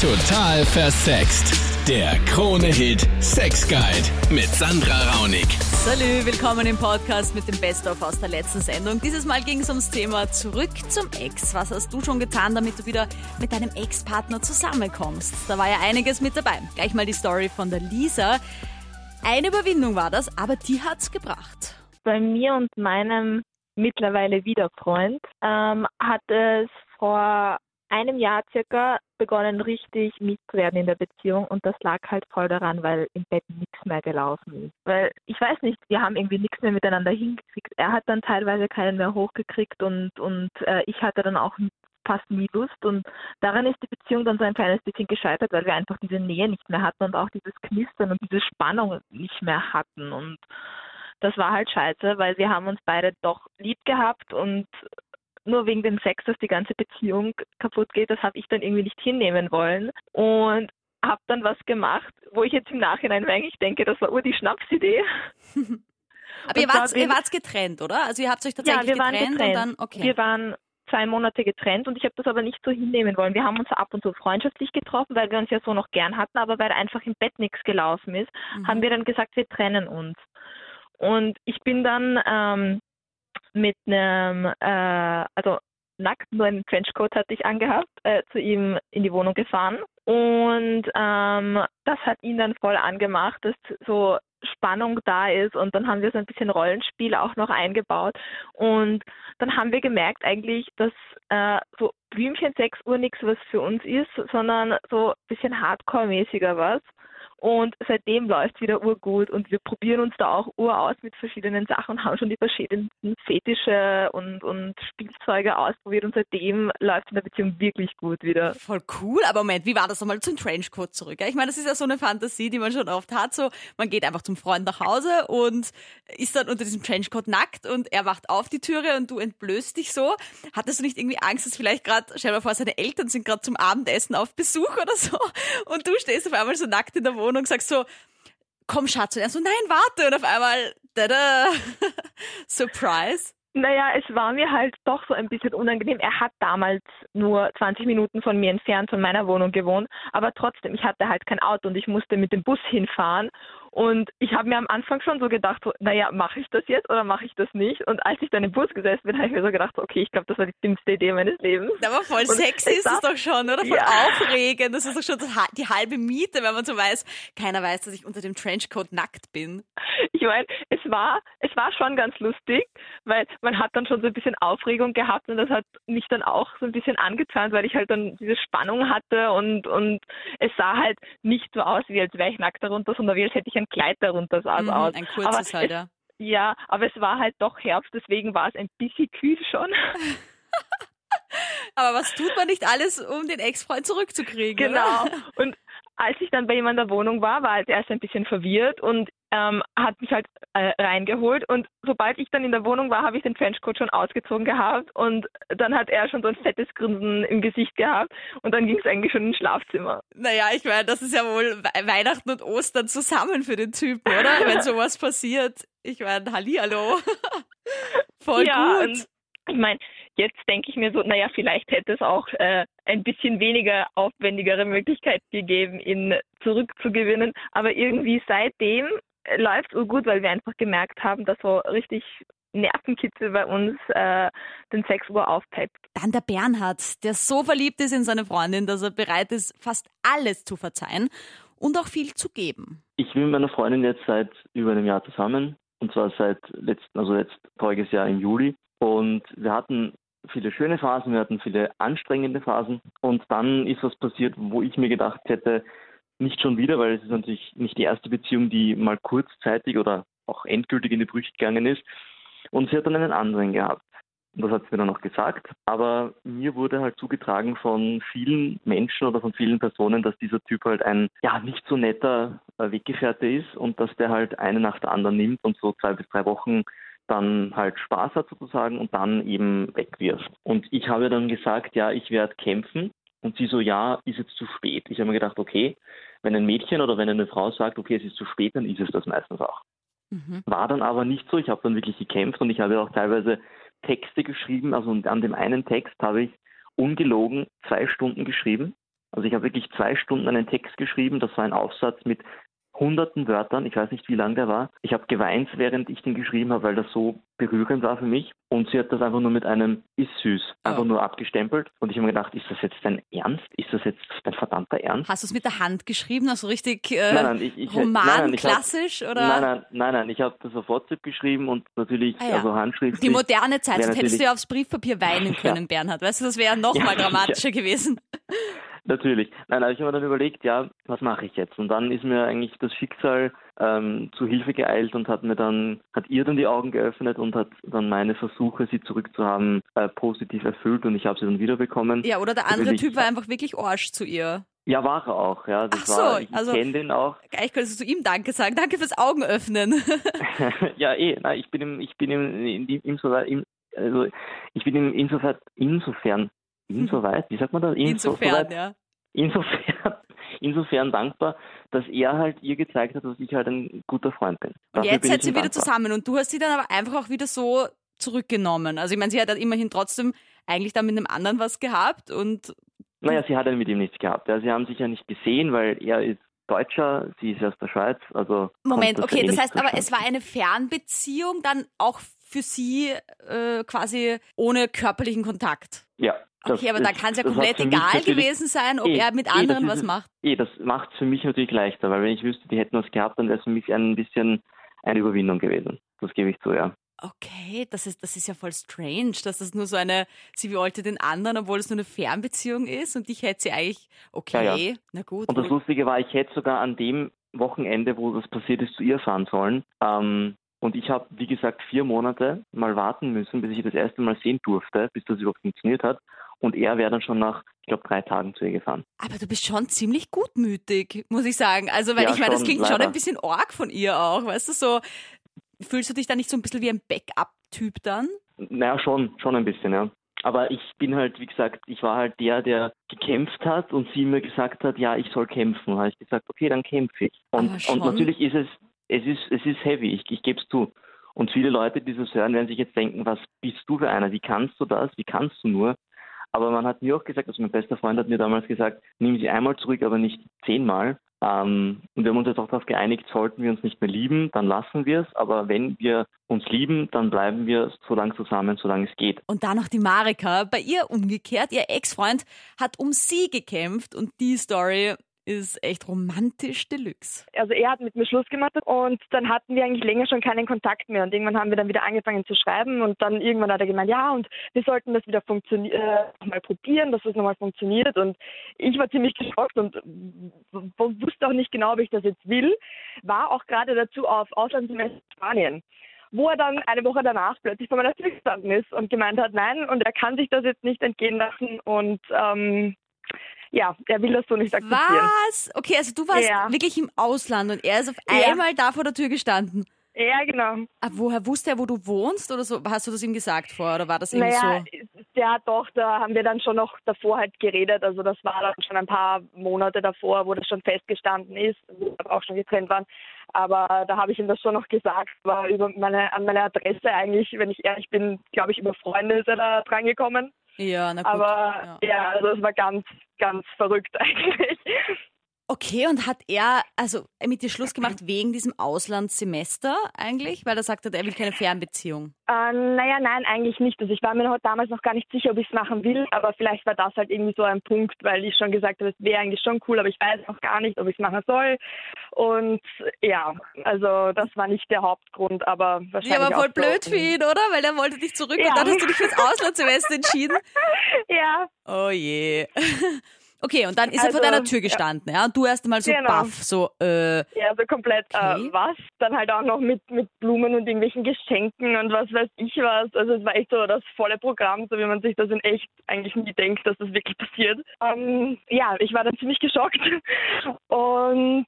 Total versext. Der Krone-Hit Sex Guide mit Sandra Raunig. Salü, willkommen im Podcast mit dem Best-of aus der letzten Sendung. Dieses Mal ging es ums Thema Zurück zum Ex. Was hast du schon getan, damit du wieder mit deinem Ex-Partner zusammenkommst? Da war ja einiges mit dabei. Gleich mal die Story von der Lisa. Eine Überwindung war das, aber die hat's gebracht. Bei mir und meinem mittlerweile Wiederfreund ähm, hat es vor einem Jahr circa begonnen, richtig mies zu werden in der Beziehung und das lag halt voll daran, weil im Bett nichts mehr gelaufen ist. Weil ich weiß nicht, wir haben irgendwie nichts mehr miteinander hingekriegt. Er hat dann teilweise keinen mehr hochgekriegt und, und äh, ich hatte dann auch fast nie Lust und daran ist die Beziehung dann so ein kleines bisschen gescheitert, weil wir einfach diese Nähe nicht mehr hatten und auch dieses Knistern und diese Spannung nicht mehr hatten und das war halt scheiße, weil wir haben uns beide doch lieb gehabt und nur wegen dem Sex, dass die ganze Beziehung kaputt geht, das habe ich dann irgendwie nicht hinnehmen wollen. Und habe dann was gemacht, wo ich jetzt im Nachhinein eigentlich denke, das war ur die Schnapsidee. Aber ihr wart, ihr wart getrennt, oder? Also ihr habt euch tatsächlich ja, wir waren getrennt, getrennt. und dann, okay. Wir waren zwei Monate getrennt und ich habe das aber nicht so hinnehmen wollen. Wir haben uns ab und zu freundschaftlich getroffen, weil wir uns ja so noch gern hatten, aber weil einfach im Bett nichts gelaufen ist, Mhm. haben wir dann gesagt, wir trennen uns. Und ich bin dann ähm, mit einem, äh, also nackt, nur einen Trenchcoat hatte ich angehabt, äh, zu ihm in die Wohnung gefahren. Und ähm, das hat ihn dann voll angemacht, dass so Spannung da ist und dann haben wir so ein bisschen Rollenspiel auch noch eingebaut und dann haben wir gemerkt eigentlich, dass äh, so Blümchen 6 Uhr nichts was für uns ist, sondern so ein bisschen Hardcore-mäßiger was. Und seitdem läuft wieder urgut und wir probieren uns da auch ur aus mit verschiedenen Sachen und haben schon die verschiedensten Fetische und, und Spielzeuge ausprobiert und seitdem läuft in der Beziehung wirklich gut wieder. Voll cool, aber Moment, wie war das nochmal zum Trenchcoat zurück? Ich meine, das ist ja so eine Fantasie, die man schon oft hat. So, man geht einfach zum Freund nach Hause und ist dann unter diesem Trenchcoat nackt und er wacht auf die Türe und du entblößt dich so. Hattest du nicht irgendwie Angst, dass vielleicht gerade, stell dir mal vor, seine Eltern sind gerade zum Abendessen auf Besuch oder so und du stehst auf einmal so nackt in der Wohnung und sagst so, komm Schatz, und er so, nein, warte und auf einmal, tada, Surprise. Naja, es war mir halt doch so ein bisschen unangenehm. Er hat damals nur 20 Minuten von mir entfernt von meiner Wohnung gewohnt, aber trotzdem, ich hatte halt kein Auto und ich musste mit dem Bus hinfahren. Und ich habe mir am Anfang schon so gedacht, so, naja, mache ich das jetzt oder mache ich das nicht? Und als ich dann im Bus gesessen bin, habe ich mir so gedacht, okay, ich glaube, das war die dümmste Idee meines Lebens. Aber voll Und sexy es ist war- doch schon, oder? Voll Ja. aufregend. Das ist doch schon die halbe Miete, wenn man so weiß, keiner weiß, dass ich unter dem Trenchcoat nackt bin. Ich meine, es war, es war schon ganz lustig, weil man hat dann schon so ein bisschen Aufregung gehabt und das hat mich dann auch so ein bisschen angetan, weil ich halt dann diese Spannung hatte und, und es sah halt nicht so aus, wie als wäre ich nackt darunter, sondern wie als hätte ich ein Kleid darunter sah es Mhm, aus. ein kurzes aber halt, ja. Ja, aber es war halt doch Herbst, deswegen war es ein bisschen kühl schon. Aber was tut man nicht alles, um den Ex-Freund zurückzukriegen? Genau. Oder? Und als ich dann bei ihm in der Wohnung war, war er erst ein bisschen verwirrt und ähm, hat mich halt äh, reingeholt. Und sobald ich dann in der Wohnung war, habe ich den Trenchcoat schon ausgezogen gehabt und dann hat er schon so ein fettes Grinsen im Gesicht gehabt und dann ging es eigentlich schon ins Schlafzimmer. Naja, ich meine, das ist ja wohl We- Weihnachten und Ostern zusammen für den Typen, oder? Wenn sowas passiert. Ich meine, Hallihallo. Voll ja, gut. ich meine, jetzt denke ich mir so, naja, vielleicht hätte es auch äh, ein bisschen weniger aufwendigere Möglichkeit gegeben, ihn zurückzugewinnen. Aber irgendwie seitdem läuft es gut, weil wir einfach gemerkt haben, dass so richtig Nervenkitzel bei uns äh, den 6 Uhr aufpeppt. Dann der Bernhard, der so verliebt ist in seine Freundin, dass er bereit ist, fast alles zu verzeihen und auch viel zu geben. Ich bin mit meiner Freundin jetzt seit über einem Jahr zusammen und zwar seit letzten, also jetzt voriges Jahr im Juli. Und wir hatten viele schöne Phasen, wir hatten viele anstrengende Phasen und dann ist was passiert, wo ich mir gedacht hätte, nicht schon wieder, weil es ist natürlich nicht die erste Beziehung, die mal kurzzeitig oder auch endgültig in die Brüche gegangen ist. Und sie hat dann einen anderen gehabt. Und das hat sie mir dann auch gesagt. Aber mir wurde halt zugetragen von vielen Menschen oder von vielen Personen, dass dieser Typ halt ein ja nicht so netter äh, Weggefährte ist und dass der halt eine nach der anderen nimmt und so zwei bis drei Wochen dann halt Spaß hat sozusagen und dann eben wegwirft. Und ich habe dann gesagt, ja, ich werde kämpfen. Und sie so, ja, ist jetzt zu spät. Ich habe mir gedacht, okay, wenn ein Mädchen oder wenn eine Frau sagt, okay, es ist zu spät, dann ist es das meistens auch. Mhm. War dann aber nicht so. Ich habe dann wirklich gekämpft und ich habe auch teilweise Texte geschrieben. Also an dem einen Text habe ich ungelogen zwei Stunden geschrieben. Also ich habe wirklich zwei Stunden einen Text geschrieben, das war ein Aufsatz mit hunderten Wörtern, ich weiß nicht, wie lang der war. Ich habe geweint, während ich den geschrieben habe, weil das so berührend war für mich. Und sie hat das einfach nur mit einem ist süß, einfach Oh. nur abgestempelt. Und ich habe mir gedacht, ist das jetzt dein Ernst? Ist das jetzt dein verdammter Ernst? Hast du es mit der Hand geschrieben, also richtig äh, Nein, nein, ich, ich, Roman, nein, nein, hab- oder? Nein, nein, nein, nein, ich habe das auf WhatsApp geschrieben und natürlich Ah ja. also handschriftlich. Die moderne Zeit, sonst hättest du ja aufs Briefpapier weinen Ja. können, Bernhard. Weißt du, das wäre noch Ja, mal dramatischer gewesen. Natürlich. Nein, aber ich habe mir dann überlegt, ja, was mache ich jetzt? Und dann ist mir eigentlich das Schicksal ähm, zu Hilfe geeilt und hat mir dann, hat ihr dann die Augen geöffnet und hat dann meine Versuche, sie zurückzuhaben, äh, positiv erfüllt und ich habe sie dann wiederbekommen. Ja, oder der andere. Typ war einfach wirklich Arsch zu ihr. Ja, war er auch, ja. Das Ach so, war, ich also- kenne den auch. Könntest du zu ihm Danke sagen. Danke fürs Augenöffnen. ja, eh, nein, ich bin ihm, ich bin ihm, in insoweit, im, also ich bin ihm insofern, insofern, insoweit, wie sagt man das? Insofern, Insoweit- ja. insofern, insofern dankbar, dass er halt ihr gezeigt hat, dass ich halt ein guter Freund bin. Und Dafür jetzt bin seid ihr wieder zusammen und du hast sie dann aber einfach auch wieder so zurückgenommen. Also ich meine, sie hat dann immerhin trotzdem eigentlich dann mit einem anderen was gehabt und Naja, sie hat ja mit ihm nichts gehabt. Ja, sie haben sich ja nicht gesehen, weil er ist Deutscher, sie ist aus der Schweiz. Also Moment, okay, eh das heißt aber, es war eine Fernbeziehung dann auch für sie äh, quasi ohne körperlichen Kontakt. Ja. Das Okay, aber da kann es ja komplett egal gewesen sein, ob Eh, er mit eh, anderen ist was macht. Eh, das macht es für mich natürlich leichter, weil wenn ich wüsste, die hätten was gehabt, dann wäre es für mich ein bisschen eine Überwindung gewesen. Das gebe ich zu, ja. Okay, das ist, das ist ja voll strange, dass das nur so eine, sie wollte den anderen, obwohl es nur eine Fernbeziehung ist und ich hätte sie eigentlich, okay, Ja, ja. na gut. Und das Lustige war, ich hätte sogar an dem Wochenende, wo das passiert ist, zu ihr fahren sollen. Ähm, und ich habe, wie gesagt, vier Monate mal warten müssen, bis ich das erste Mal sehen durfte, bis das überhaupt funktioniert hat. Und er wäre dann schon nach, ich glaube, drei Tagen zu ihr gefahren. aber du bist schon ziemlich gutmütig, muss ich sagen. Also, weil Ja, ich meine, das schon, klingt schon leider. ein bisschen arg von ihr auch, weißt du, so, fühlst du dich da nicht so ein bisschen wie ein Backup-Typ dann? Naja, schon, schon ein bisschen, ja. Aber ich bin halt, wie gesagt, ich war halt der, der gekämpft hat und sie mir gesagt hat, ja, ich soll kämpfen. Da habe ich gesagt, okay, dann kämpfe ich. Und, schon- und natürlich ist es, es ist, es ist heavy, ich, ich gebe es zu. Und viele Leute, die das hören, werden sich jetzt denken, was bist du für einer? Wie kannst du das? Wie kannst du nur? Aber man hat mir auch gesagt, also mein bester Freund hat mir damals gesagt, nimm sie einmal zurück, aber nicht zehnmal. Ähm, und wir haben uns jetzt auch darauf geeinigt, sollten wir uns nicht mehr lieben, dann lassen wir es. Aber wenn wir uns lieben, dann bleiben wir so lange zusammen, solange es geht. Und dann noch die Marika. Bei ihr umgekehrt, ihr Ex-Freund hat um sie gekämpft und die Story ist echt romantisch deluxe. Also er hat mit mir Schluss gemacht und dann hatten wir eigentlich länger schon keinen Kontakt mehr und irgendwann haben wir dann wieder angefangen zu schreiben und dann irgendwann hat er gemeint, ja und wir sollten das wieder äh, mal probieren, dass es nochmal funktioniert und ich war ziemlich geschockt und wusste auch nicht genau, ob ich das jetzt will, war auch gerade dazu auf Auslandssemester in Spanien wo er dann eine Woche danach plötzlich vor meiner Tür gestanden ist und gemeint hat, nein, und er kann sich das jetzt nicht entgehen lassen und ähm, ja, er will das so nicht akzeptieren. Was? Okay, also du warst Ja. wirklich im Ausland und er ist auf Ja. einmal da vor der Tür gestanden. Ja, genau. Aber woher wusste er, wo du wohnst oder so? Hast du das ihm gesagt vorher oder war das irgendwie Naja, so? ja doch, da haben wir dann schon noch davor halt geredet. Also das war dann schon ein paar Monate davor, wo das schon festgestanden ist, wo wir auch schon getrennt waren. Aber da habe ich ihm das schon noch gesagt. War über meine, an meine Adresse eigentlich, wenn ich ehrlich bin, glaube ich, über Freunde ist er da drangekommen. Ja, na gut. Aber ja. ja. also es war ganz, ganz verrückt eigentlich. Okay, und hat er also mit dir Schluss gemacht wegen diesem Auslandssemester eigentlich? Weil er sagt hat, er will keine Fernbeziehung. Äh, naja, nein, eigentlich nicht. Also ich war mir damals noch gar nicht sicher, ob ich es machen will, aber vielleicht war das halt irgendwie so ein Punkt, weil ich schon gesagt habe, es wäre eigentlich schon cool, aber ich weiß noch gar nicht, ob ich es machen soll. Und ja, also das war nicht der Hauptgrund, aber wahrscheinlich. Ja, aber voll auch so. blöd für ihn, oder? Weil er wollte dich zurück Ja. und dann hast du dich fürs Auslandssemester entschieden. Ja, Oh je. Okay, und dann ist er vor Also, deiner Tür ja. gestanden, ja? Und du erst einmal so Genau. baff, so, äh, ja, so komplett Okay. äh, was. Dann halt auch noch mit, mit Blumen und irgendwelchen Geschenken und was weiß ich was. Also es war echt so das volle Programm, so wie man sich das in echt eigentlich nie denkt, dass das wirklich passiert. Ähm, ja, ich war dann ziemlich geschockt. Und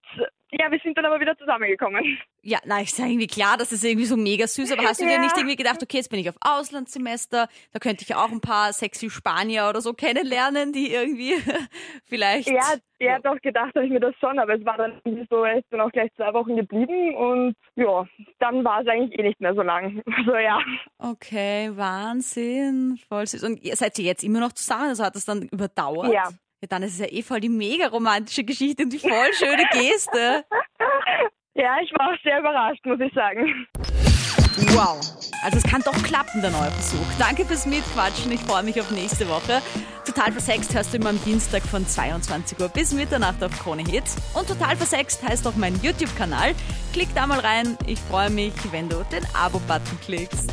ja, wir sind dann aber wieder zusammengekommen. ja, na, ich sage irgendwie klar, das ist irgendwie so mega süß, aber hast du dir Ja. nicht irgendwie gedacht, okay, jetzt bin ich auf Auslandssemester, da könnte ich ja auch ein paar sexy Spanier oder so kennenlernen, die irgendwie vielleicht. Ja, ja, doch gedacht habe ich mir das schon, aber es war dann irgendwie so, er ist dann auch gleich zwei Wochen geblieben und ja, dann war es eigentlich eh nicht mehr so lang. Also ja. Okay, Wahnsinn, voll süß. Und seid ihr jetzt immer noch zusammen? Also hat das dann überdauert? Ja. Ja, dann ist es ja eh voll die mega romantische Geschichte und die voll schöne Geste. Ja, ich war auch sehr überrascht, muss ich sagen. Wow. Also es kann doch klappen, der neue Versuch. Danke fürs Mitquatschen. Ich freue mich auf nächste Woche. Total versext hörst du immer am Dienstag von 22 Uhr bis Mitternacht auf Krone Hits. Und Total versext heißt auch mein YouTube-Kanal. Klick da mal rein. Ich freue mich, wenn du den Abo-Button klickst.